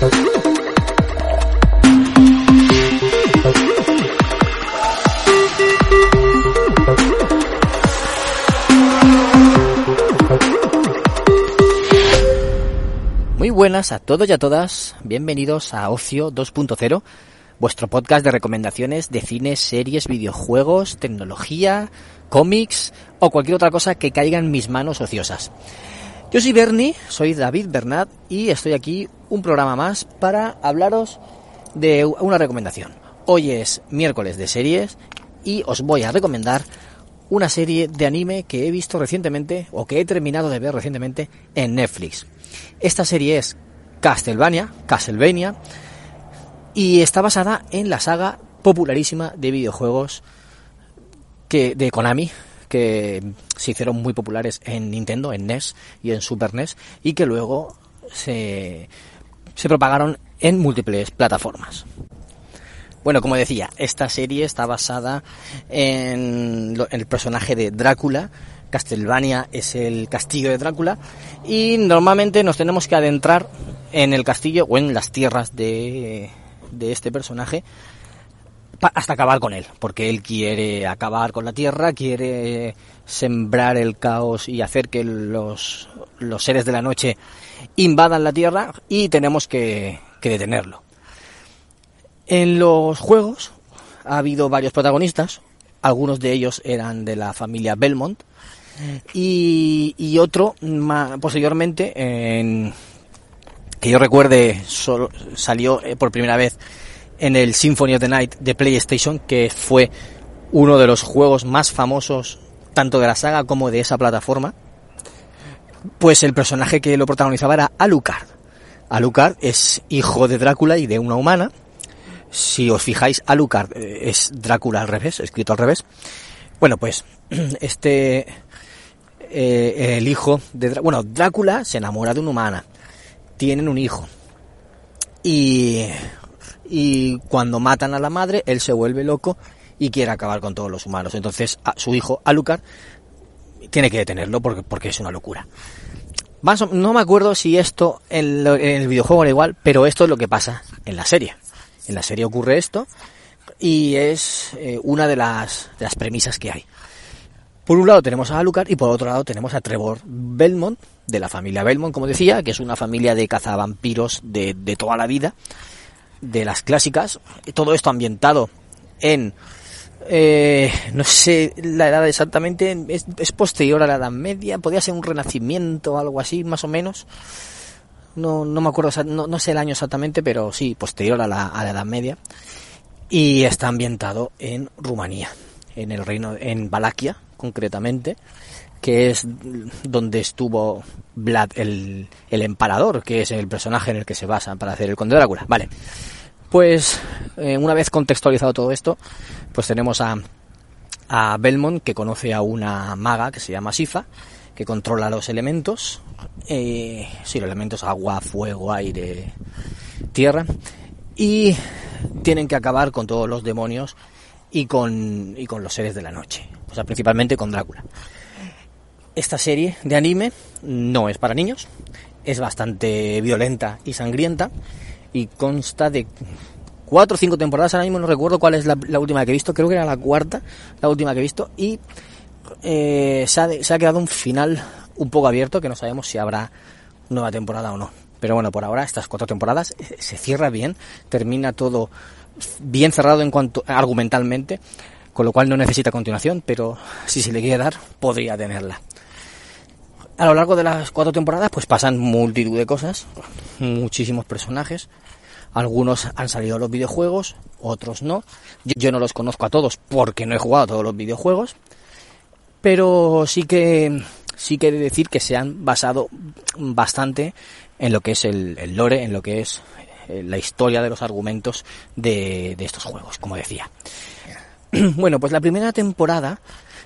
Muy buenas a todos y a todas, bienvenidos a Ocio 2.0, vuestro podcast de recomendaciones de cine, series, videojuegos, tecnología, cómics o cualquier otra cosa que caiga en mis manos ociosas. Yo soy Bernie, soy David Bernat y estoy aquí un programa más para hablaros de una recomendación. Hoy es miércoles de series y os voy a recomendar una serie de anime que he visto recientemente o que he terminado de ver recientemente en Netflix. Esta serie es Castlevania, Castlevania, y está basada en la saga popularísima de videojuegos que, de Konami, que se hicieron muy populares en Nintendo, en NES y en Super NES, y que luego se, se propagaron en múltiples plataformas. Bueno, como decía, esta serie está basada en, en el personaje de Drácula. Castlevania es el castillo de Drácula y normalmente nos tenemos que adentrar en el castillo o en las tierras de, de este personaje hasta acabar con él, porque él quiere acabar con la tierra, quiere sembrar el caos y hacer que los, los seres de la noche invadan la tierra y tenemos que, que detenerlo. En los juegos ha habido varios protagonistas, algunos de ellos eran de la familia Belmont y, otro posteriormente en, que yo recuerde solo salió eh, por primera vez en el Symphony of the Night de PlayStation, que fue uno de los juegos más famosos tanto de la saga como de esa plataforma. Pues el personaje que lo protagonizaba era Alucard. Alucard es hijo de Drácula y de una humana. Si os fijáis, Alucard eh, es Drácula al revés, escrito al revés. Bueno, pues este eh, el hijo de Drá- bueno, Drácula se enamora de una humana. Tienen un hijo. Y y cuando matan a la madre, él se vuelve loco y quiere acabar con todos los humanos. Entonces, a su hijo Alucard tiene que detenerlo porque, porque es una locura. No me acuerdo si esto en, lo- en el videojuego era igual, pero esto es lo que pasa en la serie. En la serie ocurre esto y es eh, una de las, de las premisas que hay. Por un lado tenemos a Alucard y por otro lado tenemos a Trevor Belmont, de la familia Belmont, como decía, que es una familia de cazavampiros de, de toda la vida, de las clásicas. Todo esto ambientado en, eh, no sé la edad exactamente, es, es posterior a la Edad Media, podría ser un renacimiento algo así, más o menos. No, no me acuerdo, no, no sé el año exactamente, pero sí, posterior a la, a la Edad Media. Y está ambientado en Rumanía, en el reino, en Valaquia, concretamente, que es donde estuvo Vlad el, el empalador, que es el personaje en el que se basa para hacer el Conde Drácula. Vale. Pues, eh, una vez contextualizado todo esto, pues tenemos a, a Belmont, que conoce a una maga que se llama Sifa, que controla los elementos. Eh, sí, los elementos agua, fuego, aire, tierra. Y tienen que acabar con todos los demonios y con, y con los seres de la noche. O sea, principalmente con Drácula. Esta serie de anime no es para niños, es bastante violenta y sangrienta y consta de cuatro o cinco temporadas, ahora mismo no recuerdo cuál es la, última que he visto, creo que era la cuarta, la última que he visto, y eh, se, ha, se ha quedado un final un poco abierto que no sabemos si habrá nueva temporada o no. Pero bueno, por ahora estas cuatro temporadas eh, se cierra bien, termina todo bien cerrado en cuanto argumentalmente, con lo cual no necesita continuación, pero si se le quiere dar, podría tenerla. A lo largo de las cuatro temporadas, pues pasan multitud de cosas, muchísimos personajes. Algunos han salido a los videojuegos, otros no. Yo, no los conozco a todos porque no he jugado a todos los videojuegos. Pero sí que sí que decir que se han basado bastante en lo que es el, el lore, en lo que es eh, la historia de los argumentos de, de estos juegos, como decía. Bueno, pues la primera temporada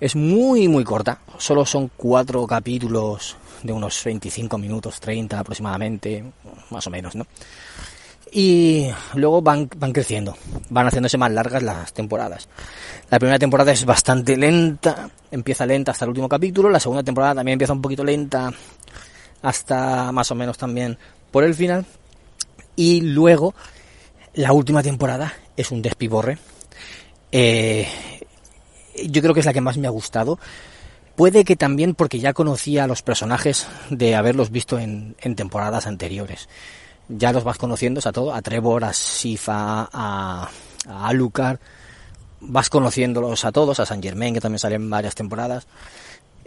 es muy, muy corta. Solo son cuatro capítulos de unos 25 minutos, 30 aproximadamente, más o menos, ¿no? Y luego van, van creciendo, van haciéndose más largas las temporadas. La primera temporada es bastante lenta, empieza lenta hasta el último capítulo, la segunda temporada también empieza un poquito lenta hasta más o menos también por el final. Y luego la última temporada es un despiborre. Eh, yo creo que es la que más me ha gustado. Puede que también porque ya conocía a los personajes de haberlos visto en, en temporadas anteriores. Ya los vas conociendo a todo, a Trevor, a Sifa, a, a. Vas conociéndolos a todos, a Saint Germain, que también salen varias temporadas.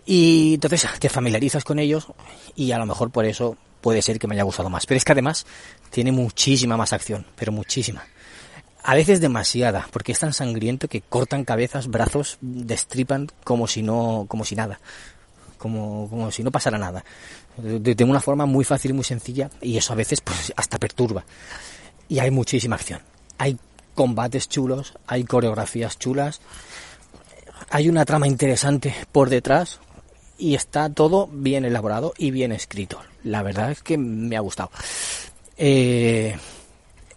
Y entonces te familiarizas con ellos y a lo mejor por eso puede ser que me haya gustado más. Pero es que además tiene muchísima más acción, pero muchísima. A veces demasiada, porque es tan sangriento que cortan cabezas, brazos, destripan como si no, como si nada. Como, como si no pasara nada. De, una forma muy fácil y muy sencilla, y eso a veces pues hasta perturba. Y hay muchísima acción. Hay combates chulos, hay coreografías chulas, hay una trama interesante por detrás, y está todo bien elaborado y bien escrito. La verdad es que me ha gustado. Eh,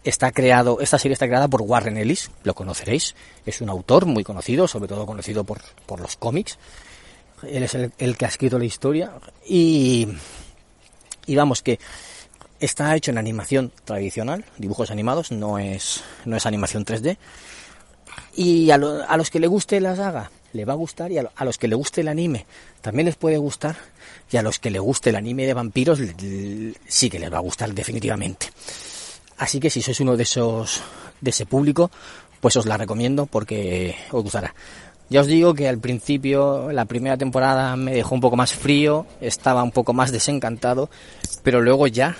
está creado, esta serie está creada por Warren Ellis, lo conoceréis, es un autor muy conocido, sobre todo conocido por, por los cómics. Él es el, que ha escrito la historia y, y vamos que está hecho en animación tradicional, dibujos animados, no es, no es animación 3D. Y a, lo, a los que le guste la saga, le va a gustar y a, los que le guste el anime también les puede gustar y a los que le guste el anime de vampiros sí que les va a gustar definitivamente. Así que si sois uno de esos de ese público, pues os la recomiendo porque os gustará. Ya os digo que al principio, la primera temporada me dejó un poco más frío, estaba un poco más desencantado, pero luego ya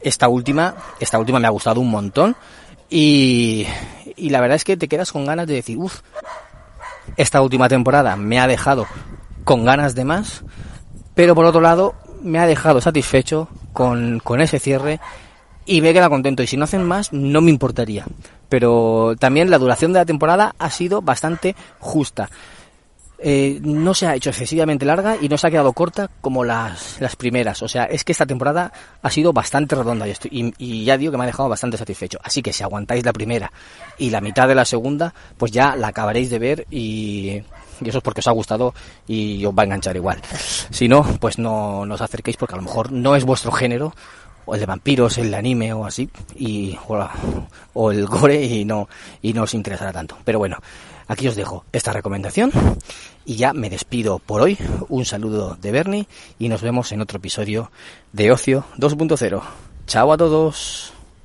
esta última, esta última me ha gustado un montón y, la verdad es que te quedas con ganas de decir, uff, esta última temporada me ha dejado con ganas de más, pero por otro lado me ha dejado satisfecho con, con ese cierre y me queda contento. Y si no hacen más, no me importaría. Pero también la duración de la temporada ha sido bastante justa. Eh, no se ha hecho excesivamente larga y no se ha quedado corta como las, las primeras. O sea, es que esta temporada ha sido bastante redonda y, estoy, y, ya digo que me ha dejado bastante satisfecho. Así que si aguantáis la primera y la mitad de la segunda, pues ya la acabaréis de ver y, y eso es porque os ha gustado y os va a enganchar igual. Si no, pues no, no os acerquéis porque a lo mejor no es vuestro género o el de vampiros, el de anime o así, y, o, o, el gore y no, y no os interesará tanto. Pero bueno, aquí os dejo esta recomendación y ya me despido por hoy. Un saludo de Bernie y nos vemos en otro episodio de Ocio 2.0. Chao a todos.